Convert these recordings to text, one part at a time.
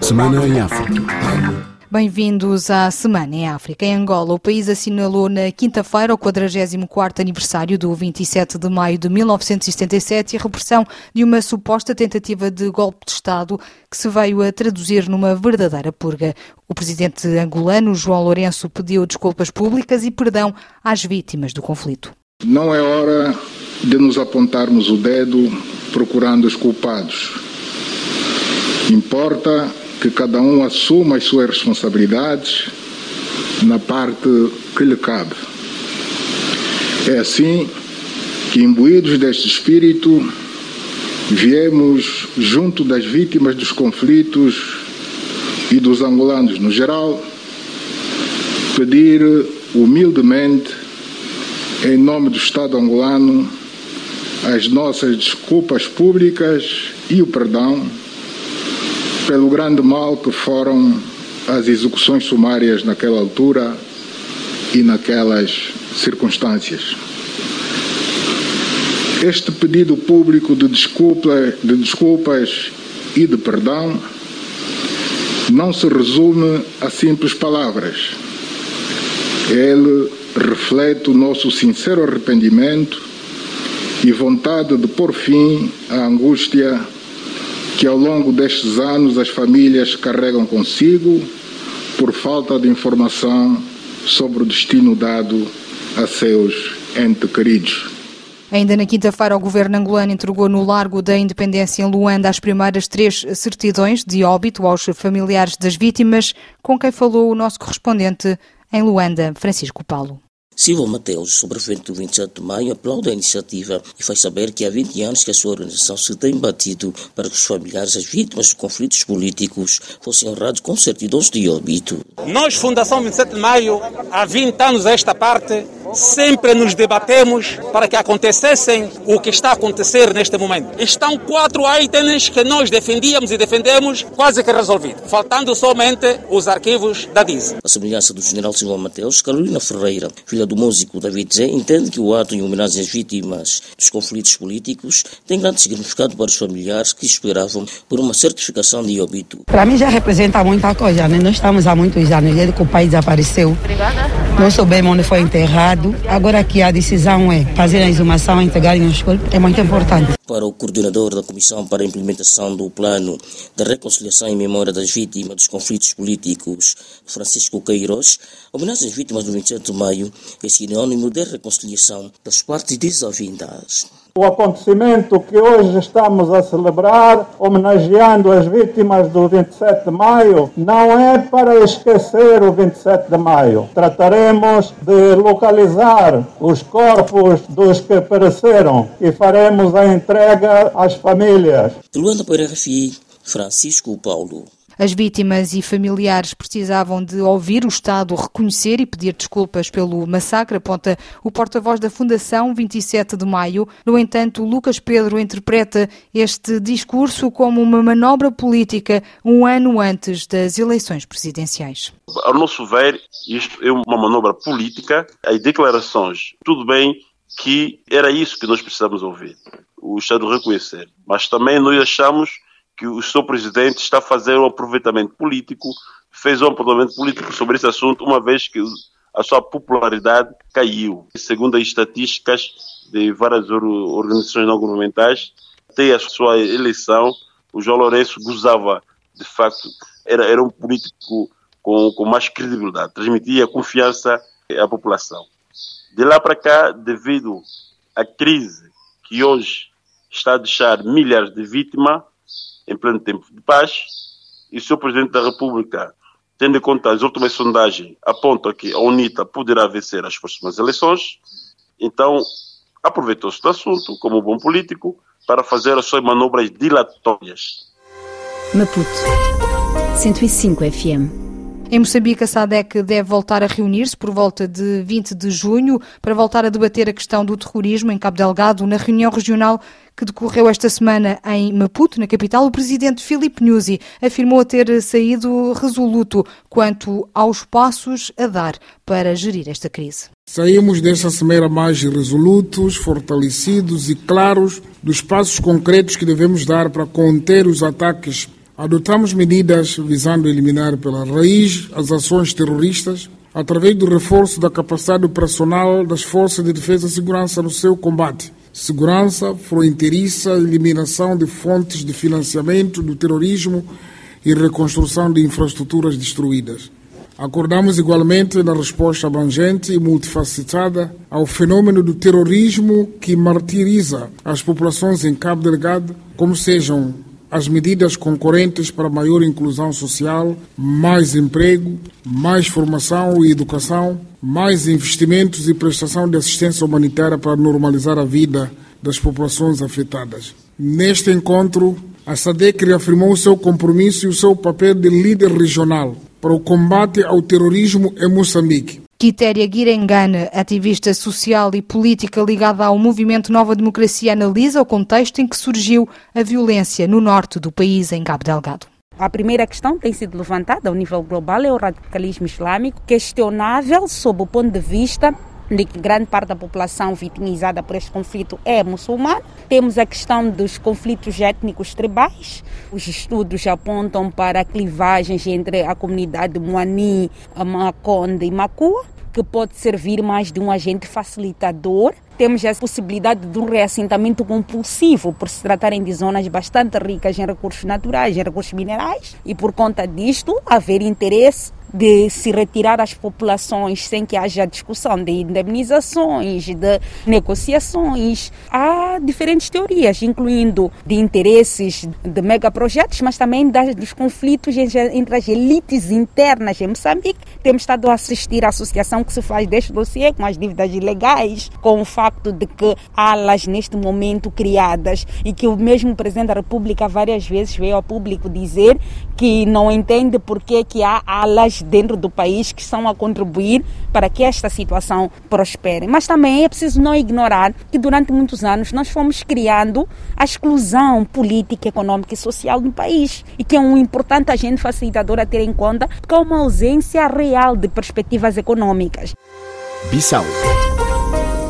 Semana em África. Bem-vindos à Semana em África. Em Angola, o país assinalou na quinta-feira o 44º aniversário do 27 de maio de 1977 e a repressão de uma suposta tentativa de golpe de Estado que se veio a traduzir numa verdadeira purga. O presidente angolano, João Lourenço, pediu desculpas públicas e perdão às vítimas do conflito. Não é hora de nos apontarmos o dedo procurando os culpados. Importa que cada um assuma as suas responsabilidades na parte que lhe cabe. É assim que, imbuídos deste espírito, viemos junto das vítimas dos conflitos e dos angolanos no geral, pedir humildemente, em nome do Estado angolano, as nossas desculpas públicas e o perdão pelo grande mal que foram as execuções sumárias naquela altura e naquelas circunstâncias. Este pedido público de, desculpa, de desculpas e de perdão não se resume a simples palavras. Ele reflete o nosso sincero arrependimento e vontade de pôr fim à angústia que ao longo destes anos as famílias carregam consigo por falta de informação sobre o destino dado a seus entes queridos. Ainda na quinta-feira, o governo angolano entregou no Largo da Independência, em Luanda, as primeiras três certidões de óbito aos familiares das vítimas, com quem falou o nosso correspondente em Luanda, Francisco Paulo. Silva Mateus, sobrevivente do 27 de maio, aplaude a iniciativa e faz saber que há 20 anos que a sua organização se tem batido para que os familiares das vítimas de conflitos políticos fossem honrados com certidões de óbito. Nós, Fundação 27 de Maio, há 20 anos a esta parte, sempre nos debatemos para que acontecessem o que está a acontecer neste momento. Estão quatro itens que nós defendíamos e defendemos quase que resolvidos, faltando somente os arquivos da DIS. A semelhança do general Silva Mateus, Carolina Ferreira, filha do músico David Zé, entende que o ato em homenagem às vítimas dos conflitos políticos tem grande significado para os familiares que esperavam por uma certificação de óbito. Para mim já representa muita coisa, né? Nós estamos há muitos anos desde que o pai desapareceu. Obrigada. Não soubemos onde foi enterrado. Agora que a decisão é fazer a exumação, entregarem os corpos, é muito importante. Para o coordenador da Comissão para a Implementação do Plano de Reconciliação em Memória das Vítimas dos Conflitos Políticos, Francisco Queiroz, a homenagem às vítimas do 27 de maio é sinônimo de reconciliação das partes desavindas. O acontecimento que hoje estamos a celebrar, homenageando as vítimas do 27 de maio, não é para esquecer o 27 de maio. Trataremos de localizar os corpos dos que pereceram e faremos a entrega às famílias. Luanda para RFI, Francisco Paulo. As vítimas e familiares precisavam de ouvir o Estado reconhecer e pedir desculpas pelo massacre, aponta o porta-voz da Fundação 27 de Maio. No entanto, Lucas Pedro interpreta este discurso como uma manobra política um ano antes das eleições presidenciais. Ao nosso ver, isto é uma manobra política. As declarações, tudo bem que era isso que nós precisamos ouvir, o Estado reconhecer. Mas também nós achamos que o seu presidente está a fazer um aproveitamento político, fez um aproveitamento político sobre esse assunto, uma vez que a sua popularidade caiu. Segundo as estatísticas de várias organizações não governamentais, até a sua eleição, o João Lourenço gozava, de facto, era, era um político com, com mais credibilidade, transmitia confiança à população. De lá para cá, devido à crise que hoje está a deixar milhares de vítimas, em pleno tempo de paz, e o. Presidente da República, tendo em conta as últimas sondagens, aponta que a UNITA poderá vencer as próximas eleições, então aproveitou-se do assunto, como bom político, para fazer as suas manobras dilatórias. Maputo 105 FM em Moçambique, a SADEC deve voltar a reunir-se por volta de 20 de junho para voltar a debater a questão do terrorismo em Cabo Delgado. Na reunião regional que decorreu esta semana em Maputo, na capital, o presidente Filipe Nyusi afirmou ter saído resoluto quanto aos passos a dar para gerir esta crise. Saímos desta semana mais resolutos, fortalecidos e claros dos passos concretos que devemos dar para conter os ataques Adotamos medidas visando eliminar pela raiz as ações terroristas através do reforço da capacidade operacional das forças de defesa e segurança no seu combate. Segurança fronteiriça, eliminação de fontes de financiamento do terrorismo e reconstrução de infraestruturas destruídas. Acordamos igualmente na resposta abrangente e multifacetada ao fenômeno do terrorismo que martiriza as populações em Cabo Delgado, como sejam as medidas concorrentes para maior inclusão social, mais emprego, mais formação e educação, mais investimentos e prestação de assistência humanitária para normalizar a vida das populações afetadas. Neste encontro, a SADEC reafirmou o seu compromisso e o seu papel de líder regional para o combate ao terrorismo em Moçambique. Quitéria Guirengane, ativista social e política ligada ao movimento Nova Democracia, analisa o contexto em que surgiu a violência no norte do país, em Cabo Delgado. A primeira questão tem sido levantada ao nível global é o radicalismo islâmico, questionável sob o ponto de vista de que grande parte da população vitimizada por este conflito é muçulmana. Temos a questão dos conflitos étnicos tribais. Os estudos apontam para clivagens entre a comunidade Moani, Maconde e Macua, que pode servir mais de um agente facilitador temos a possibilidade de um reassentamento compulsivo, por se tratarem de zonas bastante ricas em recursos naturais, em recursos minerais, e por conta disto haver interesse de se retirar as populações sem que haja discussão de indemnizações, de negociações. Há diferentes teorias, incluindo de interesses de megaprojetos, mas também das, dos conflitos entre as elites internas em Moçambique. Temos estado a assistir à associação que se faz deste dossiê com as dívidas ilegais, com o facto de que alas neste momento criadas e que o mesmo Presidente da República várias vezes veio ao público dizer que não entende por que, que há alas dentro do país que estão a contribuir para que esta situação prospere. Mas também é preciso não ignorar que durante muitos anos nós fomos criando a exclusão política, econômica e social do país e que é um importante agente facilitador a ter em conta porque há uma ausência real de perspectivas econômicas. Bissau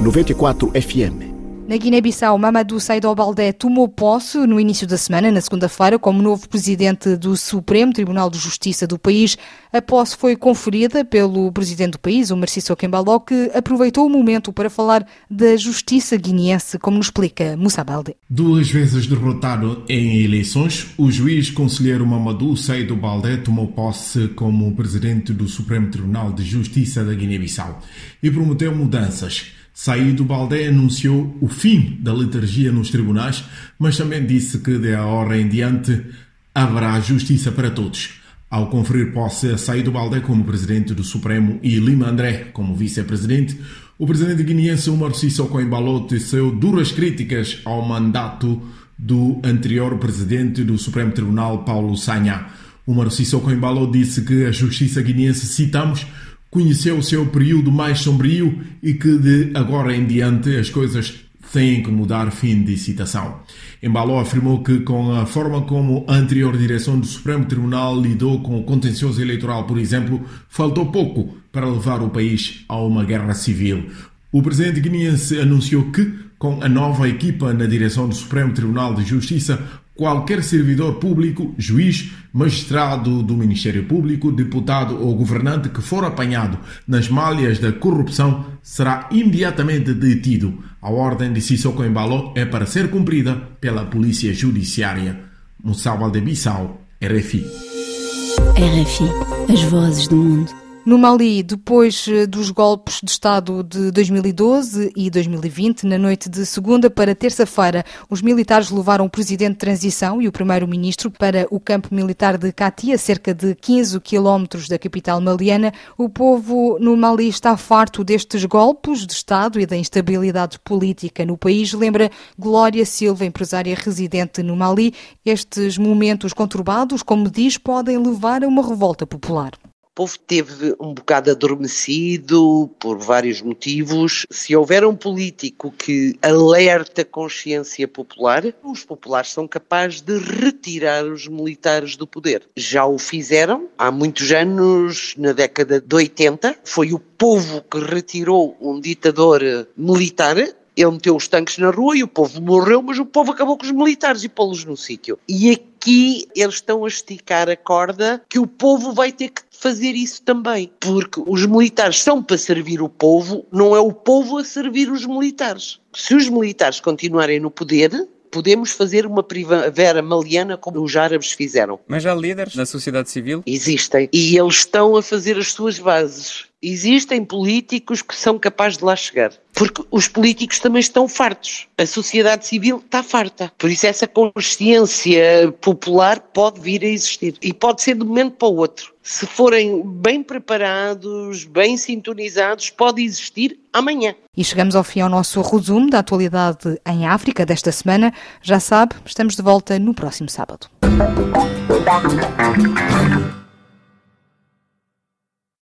94 FM na Guiné-Bissau, Mamadou Saidou Baldé tomou posse no início da semana, na segunda-feira, como novo presidente do Supremo Tribunal de Justiça do país. A posse foi conferida pelo presidente do país, o Marciso Kembaló, que aproveitou o momento para falar da justiça guineense, como nos explica Moussa Baldé. Duas vezes derrotado em eleições, o juiz conselheiro Mamadou Saidou Baldé tomou posse como presidente do Supremo Tribunal de Justiça da Guiné-Bissau e prometeu mudanças. Saído Baldé anunciou o fim da liturgia nos tribunais, mas também disse que de agora em diante haverá justiça para todos. Ao conferir posse a Saído Baldé como presidente do Supremo e Lima André como vice-presidente, o presidente guineense Umar Sissoko Embalo teceu duras críticas ao mandato do anterior presidente do Supremo Tribunal, Paulo Sanha. Umar Sissoko Embalo disse que a justiça guineense, citamos, conheceu o seu período mais sombrio e que de agora em diante as coisas têm que mudar. Fim de citação. Embaló afirmou que, com a forma como a anterior direção do Supremo Tribunal lidou com o contencioso eleitoral, por exemplo, faltou pouco para levar o país a uma guerra civil. O presidente guineense anunciou que, com a nova equipa na direção do Supremo Tribunal de Justiça, qualquer servidor público, juiz, magistrado do Ministério Público, deputado ou governante que for apanhado nas malhas da corrupção será imediatamente detido. A ordem de Sissoko Embalo é para ser cumprida pela Polícia Judiciária. Moçal de Bissau, RFI. RFI, as vozes do mundo. No Mali, depois eh, dos golpes de Estado de 2012 e 2020, na noite de segunda para terça-feira, os militares levaram o presidente de transição e o primeiro-ministro para o campo militar de Katia, cerca de 15 quilómetros da capital maliana. O povo no Mali está farto destes golpes de Estado e da instabilidade política no país. Lembra Glória Silva, empresária residente no Mali. Estes momentos conturbados, como diz, podem levar a uma revolta popular. O povo teve um bocado adormecido por vários motivos. Se houver um político que alerta a consciência popular, os populares são capazes de retirar os militares do poder. Já o fizeram há muitos anos, na década de 80. Foi o povo que retirou um ditador militar Ele meteu os tanques na rua e o povo morreu, mas o povo acabou com os militares e pô-los no sítio. E aqui eles estão a esticar a corda que o povo vai ter que fazer isso também, porque os militares são para servir o povo, não é o povo a servir os militares. Se os militares continuarem no poder, podemos fazer uma primavera maliana como os árabes fizeram. Mas há líderes da sociedade civil? Existem. E eles estão a fazer as suas bases. Existem políticos que são capazes de lá chegar. Porque os políticos também estão fartos. A sociedade civil está farta. Por isso, essa consciência popular pode vir a existir. E pode ser de um momento para o outro. Se forem bem preparados, bem sintonizados, pode existir amanhã. E chegamos ao fim ao nosso resumo da atualidade em África desta semana. Já sabe, estamos de volta no próximo sábado.